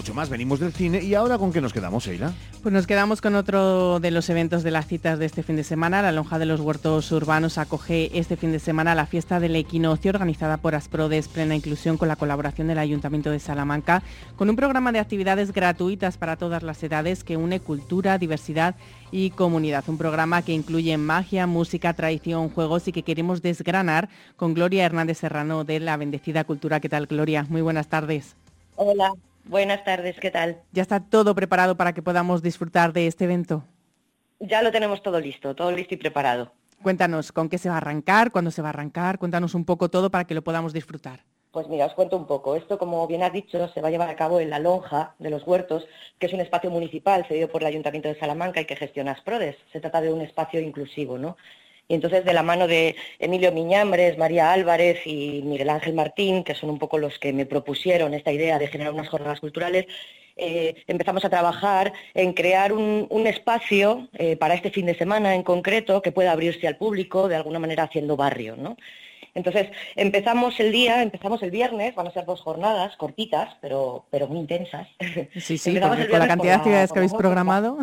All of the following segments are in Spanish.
mucho más. Venimos del cine y ahora con qué nos quedamos, Eila. Pues nos quedamos con otro de los eventos de las citas de este fin de semana. La Lonja de los Huertos Urbanos acoge este fin de semana la fiesta del equinoccio organizada por Asprodes Plena Inclusión con la colaboración del Ayuntamiento de Salamanca, con un programa de actividades gratuitas para todas las edades que une cultura, diversidad y comunidad. Un programa que incluye magia, música, tradición, juegos y que queremos desgranar con Gloria Hernández Serrano de la Bendecida Cultura. ¿Qué tal, Gloria? Muy buenas tardes. Hola, buenas tardes, ¿qué tal? ¿Ya está todo preparado para que podamos disfrutar de este evento? Ya lo tenemos todo listo, todo listo y preparado. Cuéntanos, ¿con qué se va a arrancar? ¿Cuándo se va a arrancar? Cuéntanos un poco todo para que lo podamos disfrutar. Pues mira, os cuento un poco. Esto, como bien has dicho, se va a llevar a cabo en la Lonja de los Huertos, que es un espacio municipal cedido por el Ayuntamiento de Salamanca y que gestiona Asprodes. Se trata de un espacio inclusivo, ¿no? Y entonces, de la mano de Emilio Miñambres, María Álvarez y Miguel Ángel Martín, que son un poco los que me propusieron esta idea de generar unas jornadas culturales, eh, empezamos a trabajar en crear un, espacio eh, para este fin de semana en concreto que pueda abrirse al público, de alguna manera haciendo barrio. ¿no? Entonces, empezamos el día, empezamos el viernes, van a ser dos jornadas cortitas, pero, pero muy intensas. Sí, sí, con la cantidad de actividades que habéis programado.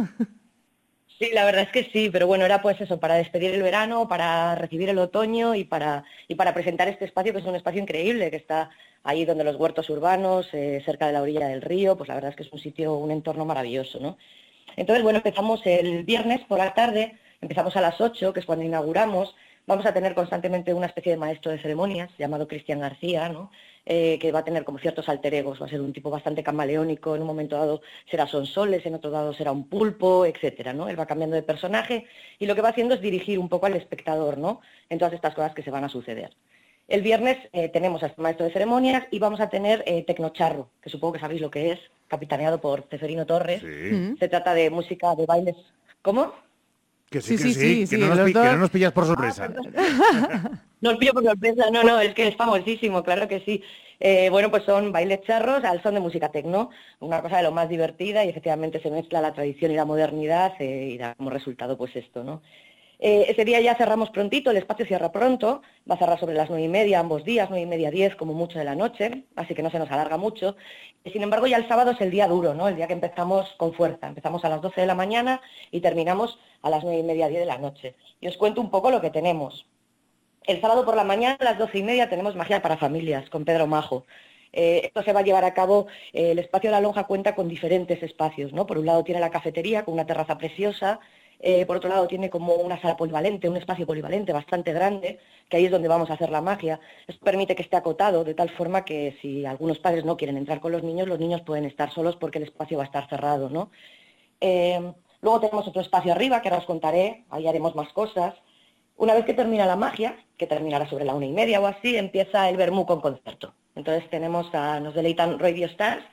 Sí, la verdad es que sí, pero bueno, era pues eso, para despedir el verano, para recibir el otoño y para, y para presentar este espacio, que es un espacio increíble, que está ahí donde los huertos urbanos, eh, cerca de la orilla del río, pues la verdad es que es un sitio, un entorno maravilloso, ¿no? Entonces, bueno, empezamos el viernes por la tarde, empezamos a las 8, que es cuando inauguramos, Vamos a tener constantemente una especie de maestro de ceremonias llamado Cristian García, eh, que va a tener como ciertos alter egos, va a ser un tipo bastante camaleónico, en un momento dado será Sonsoles, en otro dado será un pulpo, etcétera, ¿no? Él va cambiando de personaje y lo que va haciendo es dirigir un poco al espectador, ¿no? En todas estas cosas que se van a suceder. El viernes eh, tenemos a este maestro de ceremonias y vamos a tener eh, Tecnocharro, que supongo que sabéis lo que es, capitaneado por Ceferino Torres. Se trata de música de bailes. ¿Cómo? Que sí, sí, sí, que, no nos, pillas por sorpresa. no os pillo por sorpresa, no, no, es que es famosísimo, claro que sí. Eh, bueno, pues son bailes charros al son de música tecno, una cosa de lo más divertida y efectivamente se mezcla la tradición y la modernidad eh, y da como resultado pues esto, ¿no? Eh, ese día ya cerramos prontito, el espacio cierra pronto, va a cerrar sobre las nueve y media ambos días, nueve y media, diez como mucho de la noche, así que no se nos alarga mucho. Sin embargo, ya el sábado es el día duro, ¿no? El día que empezamos con fuerza. Empezamos a las 12 de la mañana y terminamos a las nueve y media, diez de la noche. Y os cuento un poco lo que tenemos. El sábado por la mañana, a las doce y media, tenemos magia para familias con Pedro Majo. Eh, esto se va a llevar a cabo, eh, el espacio de la lonja cuenta con diferentes espacios, ¿no? Por un lado tiene la cafetería con una terraza preciosa, eh, por otro lado, tiene como una sala polivalente, un espacio polivalente bastante grande, que ahí es donde vamos a hacer la magia. Esto permite que esté acotado, de tal forma que si algunos padres no quieren entrar con los niños, los niños pueden estar solos porque el espacio va a estar cerrado. ¿no? Eh, luego tenemos otro espacio arriba, que ahora os contaré, ahí haremos más cosas. Una vez que termina la magia, que terminará sobre la una y media o así, empieza el Bermú con concierto. Entonces tenemos a, nos deleitan Radio Stars,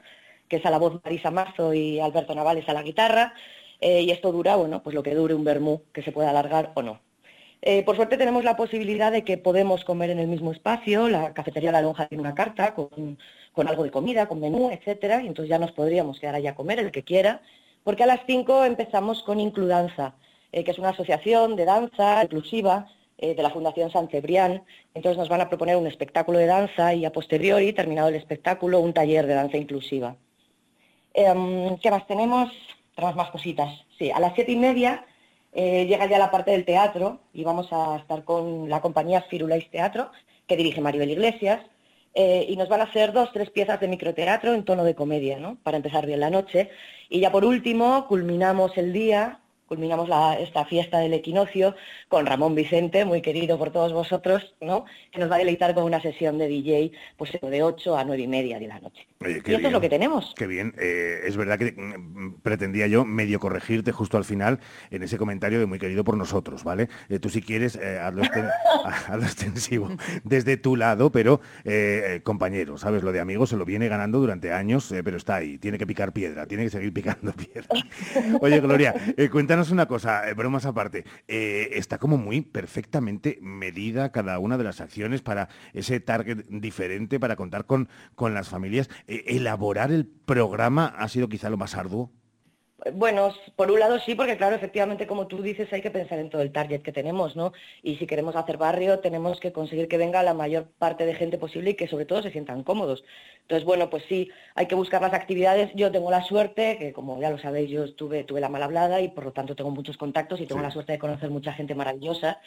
que es a la voz Marisa Marzo y Alberto Navales a la guitarra, eh, y esto dura, bueno, pues lo que dure un vermú, que se pueda alargar o no. Eh, por suerte tenemos la posibilidad de que podemos comer en el mismo espacio, la cafetería La Lonja tiene una carta con, algo de comida, con menú, etcétera, y entonces ya nos podríamos quedar allá a comer, el que quiera, porque a las 5 empezamos con Includanza, eh, que es una asociación de danza inclusiva de la Fundación San Cebrián. Entonces nos van a proponer un espectáculo de danza y a posteriori, terminado el espectáculo, un taller de danza inclusiva. Em, ¿Qué más tenemos? Tenemos más cositas. Sí, a las siete y media eh, llega ya la parte del teatro y vamos a estar con la compañía Firulais Teatro, que dirige Maribel Iglesias, eh, y nos van a hacer dos, tres piezas de microteatro en tono de comedia, ¿no? Para empezar bien la noche. Y ya por último, culminamos el día culminamos esta fiesta del equinoccio con Ramón Vicente, muy querido por todos vosotros, ¿no? que nos va a deleitar con una sesión de DJ pues, de 8 a 9 y media de la noche. y esto es lo que tenemos. Qué bien. Eh, es verdad que mm, pretendía yo medio corregirte justo al final en ese comentario de muy querido por nosotros, ¿vale? Eh, tú si quieres, eh, hazlo, extensivo desde tu lado, pero compañero, ¿sabes? Lo de amigos se lo viene ganando durante años, pero está ahí, tiene que picar piedra, tiene que seguir picando piedra. Oye, Gloria, cuéntanos una cosa, eh, bromas aparte. Eh, está como muy perfectamente medida cada una de las acciones para ese target diferente, para contar con, con las familias. Eh, ¿Elaborar el programa ha sido quizá lo más arduo? Bueno, por un lado sí, porque claro, efectivamente, como tú dices, hay que pensar en todo el target que tenemos, ¿no? Y si queremos hacer barrio, tenemos que conseguir que venga la mayor parte de gente posible y que sobre todo se sientan cómodos. Entonces, bueno, pues sí, hay que buscar las actividades. Yo tengo la suerte, que como ya lo sabéis, yo estuve, tuve la mal hablada y por lo tanto tengo muchos contactos y tengo la suerte de conocer mucha gente maravillosa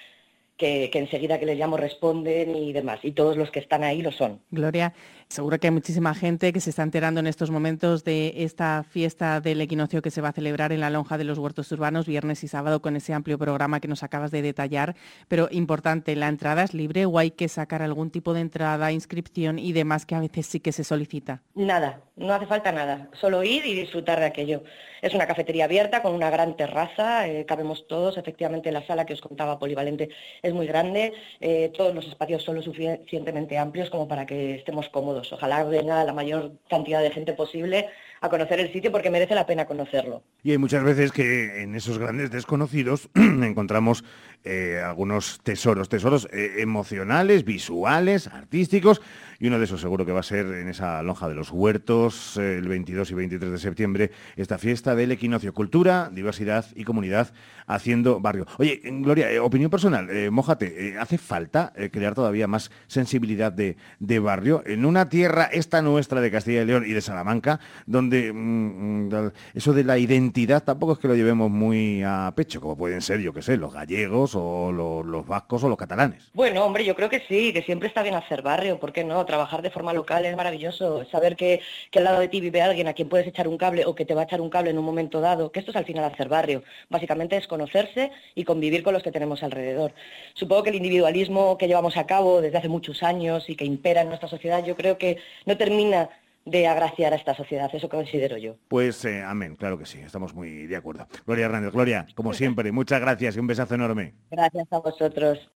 que, enseguida que les llamo responden y demás. Y todos los que están ahí lo son. Gloria, seguro que hay muchísima gente que se está enterando en estos momentos de esta fiesta del equinoccio que se va a celebrar en la lonja de los huertos urbanos viernes y sábado con ese amplio programa que nos acabas de detallar. Pero importante, ¿la entrada es libre o hay que sacar algún tipo de entrada, inscripción y demás que a veces sí que se solicita? Nada, no hace falta nada. Solo ir y disfrutar de aquello. Es una cafetería abierta con una gran terraza, eh, cabemos todos, efectivamente la sala que os contaba polivalente es muy grande, eh, todos los espacios son lo suficientemente amplios como para que estemos cómodos. Ojalá venga la mayor cantidad de gente posible a conocer el sitio porque merece la pena conocerlo. Y hay muchas veces que en esos grandes desconocidos encontramos eh, algunos tesoros, tesoros eh, emocionales, visuales, artísticos, y uno de esos seguro que va a ser en esa lonja de los huertos el 22 y 23 de septiembre, esta fiesta del equinoccio, cultura, diversidad y comunidad haciendo barrio. Oye, Gloria, eh, opinión personal, mojate, ¿hace falta crear todavía más sensibilidad de, de barrio en una tierra esta nuestra de Castilla y León y de Salamanca, donde donde mm, mm, eso de la identidad tampoco es que lo llevemos muy a pecho, como pueden ser, yo qué sé, los gallegos o los, vascos o los catalanes. Bueno, hombre, yo creo que sí, que siempre está bien hacer barrio, ¿por qué no? Trabajar de forma local es maravilloso, saber que, que al lado de ti vive alguien a quien puedes echar un cable o que te va a echar un cable en un momento dado, que esto es al final hacer barrio. Básicamente es conocerse y convivir con los que tenemos alrededor. Supongo que el individualismo que llevamos a cabo desde hace muchos años y que impera en nuestra sociedad, yo creo que no termina de agraciar a esta sociedad, eso considero yo. Pues eh, amén, claro que sí, estamos muy de acuerdo. Gloria Hernández, Gloria, como siempre, muchas gracias y un besazo enorme. Gracias a vosotros.